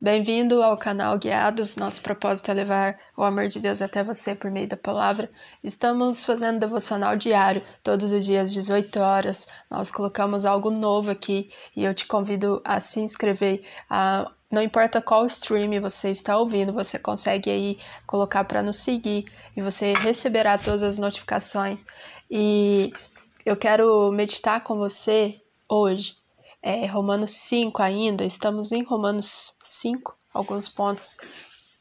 Bem-vindo ao canal Guiados. Nosso propósito é levar o amor de Deus até você por meio da palavra. Estamos fazendo devocional diário, todos os dias, 18 horas. Nós colocamos algo novo aqui e eu te convido a se inscrever. A não importa qual stream você está ouvindo, você consegue aí colocar para nos seguir e você receberá todas as notificações. E eu quero meditar com você hoje é, Romanos 5 ainda, estamos em Romanos 5, alguns pontos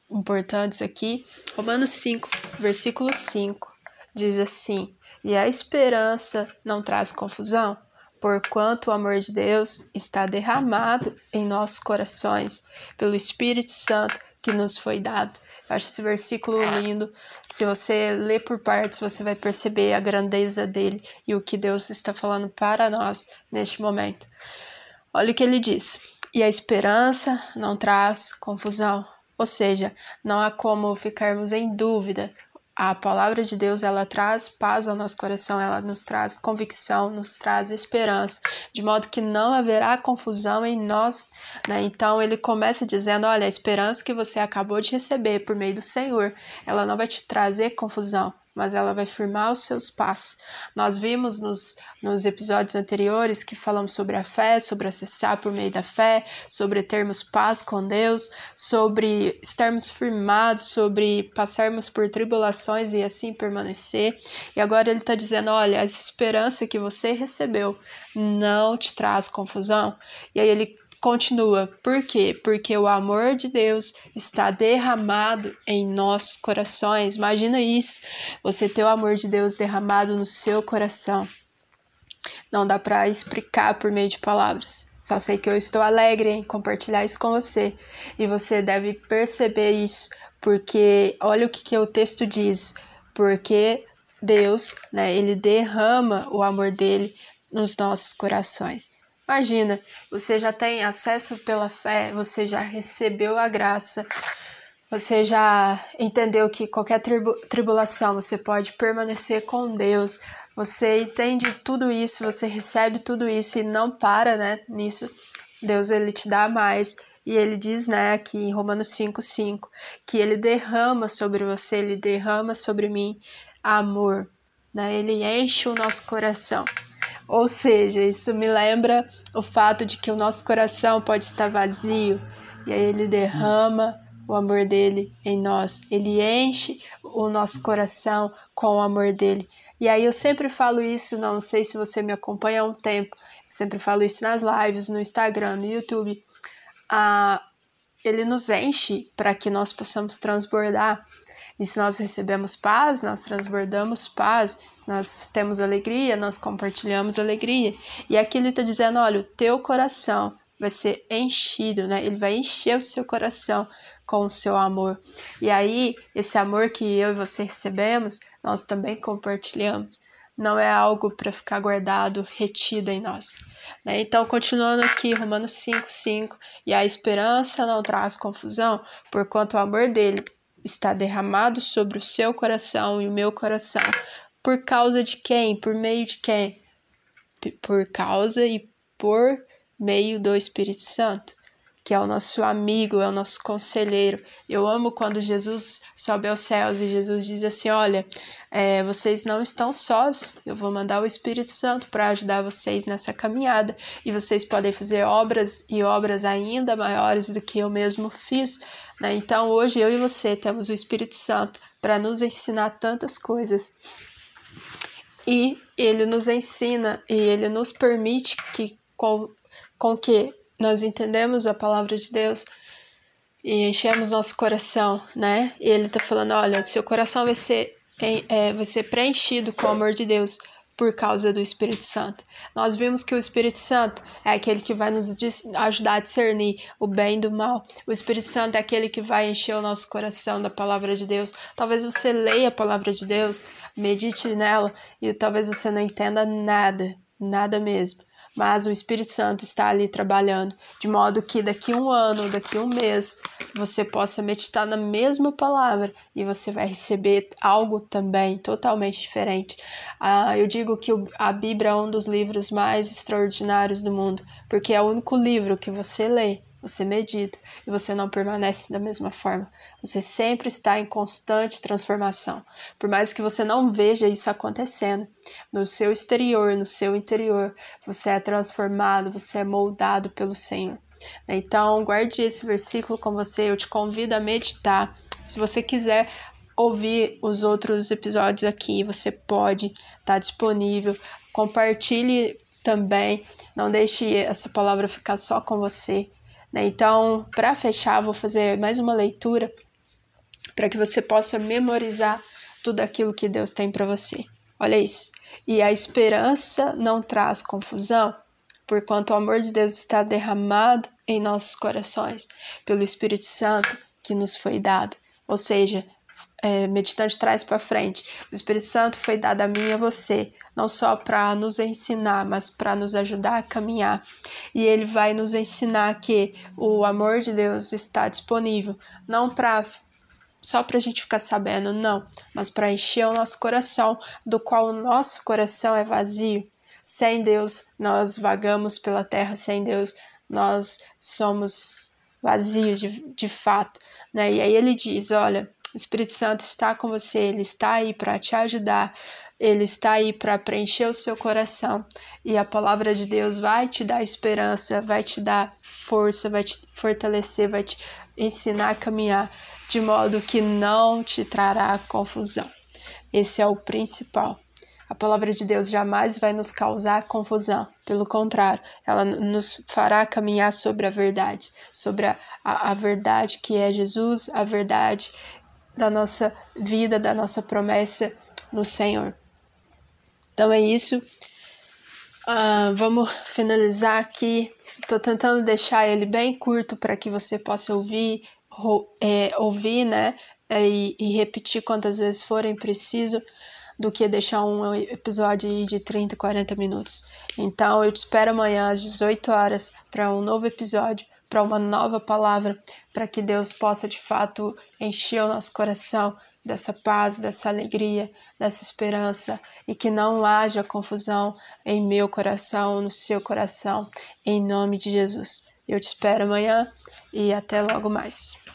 importantes aqui. Romanos 5, versículo 5, diz assim: E a esperança não traz confusão, porquanto o amor de Deus está derramado em nossos corações pelo Espírito Santo que nos foi dado. Eu acho esse versículo lindo. Se você ler por partes, você vai perceber a grandeza dele e o que Deus está falando para nós neste momento. Olha o que ele diz: E a esperança não traz confusão. Ou seja, não há como ficarmos em dúvida. A palavra de Deus, ela traz paz ao nosso coração, ela nos traz convicção, nos traz esperança, de modo que não haverá confusão em nós, né? Então ele começa dizendo: "Olha, a esperança que você acabou de receber por meio do Senhor, ela não vai te trazer confusão, mas ela vai firmar os seus passos. Nós vimos nos, nos episódios anteriores que falamos sobre a fé, sobre acessar por meio da fé, sobre termos paz com Deus, sobre estarmos firmados, sobre passarmos por tribulações e assim permanecer. E agora ele está dizendo: olha, essa esperança que você recebeu não te traz confusão. E aí ele Continua, por quê? Porque o amor de Deus está derramado em nossos corações. Imagina isso, você ter o amor de Deus derramado no seu coração. Não dá para explicar por meio de palavras. Só sei que eu estou alegre em compartilhar isso com você. E você deve perceber isso, porque olha o que, que o texto diz. Porque Deus, né, ele derrama o amor dele nos nossos corações. Imagina, você já tem acesso pela fé, você já recebeu a graça, você já entendeu que qualquer tribu tribulação você pode permanecer com Deus, você entende tudo isso, você recebe tudo isso e não para, né, nisso. Deus ele te dá mais. E ele diz, né, aqui em Romanos 5:5, que ele derrama sobre você, ele derrama sobre mim amor, né? Ele enche o nosso coração. Ou seja, isso me lembra o fato de que o nosso coração pode estar vazio e aí ele derrama o amor dele em nós. Ele enche o nosso coração com o amor dele. E aí eu sempre falo isso, não sei se você me acompanha há um tempo, eu sempre falo isso nas lives, no Instagram, no YouTube. Ah, ele nos enche para que nós possamos transbordar. E se nós recebemos paz, nós transbordamos paz. Se nós temos alegria, nós compartilhamos alegria. E aqui ele está dizendo: olha, o teu coração vai ser enchido, né? Ele vai encher o seu coração com o seu amor. E aí, esse amor que eu e você recebemos, nós também compartilhamos. Não é algo para ficar guardado, retido em nós. Né? Então, continuando aqui, Romanos 5, 5. E a esperança não traz confusão, porquanto o amor dele está derramado sobre o seu coração e o meu coração. Por causa de quem? Por meio de quem? Por causa e por meio do Espírito Santo, que é o nosso amigo, é o nosso conselheiro. Eu amo quando Jesus sobe aos céus e Jesus diz assim: Olha, é, vocês não estão sós, eu vou mandar o Espírito Santo para ajudar vocês nessa caminhada e vocês podem fazer obras e obras ainda maiores do que eu mesmo fiz. Né? Então, hoje eu e você temos o Espírito Santo para nos ensinar tantas coisas. E ele nos ensina e ele nos permite que com, com que nós entendemos a palavra de Deus e enchemos nosso coração, né? E ele está falando, olha, seu coração vai ser, é, vai ser preenchido com o amor de Deus por causa do Espírito Santo. Nós vimos que o Espírito Santo é aquele que vai nos ajudar a discernir o bem do mal. O Espírito Santo é aquele que vai encher o nosso coração da palavra de Deus. Talvez você leia a palavra de Deus, medite nela e talvez você não entenda nada, nada mesmo mas o Espírito Santo está ali trabalhando, de modo que daqui um ano, daqui um mês, você possa meditar na mesma palavra e você vai receber algo também totalmente diferente. Ah, eu digo que a Bíblia é um dos livros mais extraordinários do mundo, porque é o único livro que você lê você medita e você não permanece da mesma forma. Você sempre está em constante transformação. Por mais que você não veja isso acontecendo, no seu exterior, no seu interior, você é transformado, você é moldado pelo Senhor. Então, guarde esse versículo com você. Eu te convido a meditar. Se você quiser ouvir os outros episódios aqui, você pode, está disponível. Compartilhe também, não deixe essa palavra ficar só com você. Né? Então, para fechar, vou fazer mais uma leitura para que você possa memorizar tudo aquilo que Deus tem para você. Olha isso. E a esperança não traz confusão, porquanto o amor de Deus está derramado em nossos corações pelo Espírito Santo que nos foi dado. Ou seja, é, meditante traz para frente. O Espírito Santo foi dado a mim e a você, não só para nos ensinar, mas para nos ajudar a caminhar. E ele vai nos ensinar que o amor de Deus está disponível, não para só para a gente ficar sabendo, não, mas para encher o nosso coração, do qual o nosso coração é vazio. Sem Deus, nós vagamos pela terra, sem Deus, nós somos vazios de, de fato. Né? E aí ele diz: olha o Espírito Santo está com você, ele está aí para te ajudar, ele está aí para preencher o seu coração. E a palavra de Deus vai te dar esperança, vai te dar força, vai te fortalecer, vai te ensinar a caminhar de modo que não te trará confusão. Esse é o principal. A palavra de Deus jamais vai nos causar confusão, pelo contrário, ela nos fará caminhar sobre a verdade, sobre a, a, a verdade que é Jesus, a verdade da nossa vida, da nossa promessa no Senhor. Então é isso. Uh, vamos finalizar aqui. Estou tentando deixar ele bem curto para que você possa ouvir, é, ouvir, né? E, e, repetir quantas vezes forem preciso, do que deixar um episódio de 30, 40 minutos. Então eu te espero amanhã às 18 horas para um novo episódio para uma nova palavra, para que Deus possa de fato encher o nosso coração dessa paz, dessa alegria, dessa esperança e que não haja confusão em meu coração, no seu coração, em nome de Jesus. Eu te espero amanhã e até logo mais.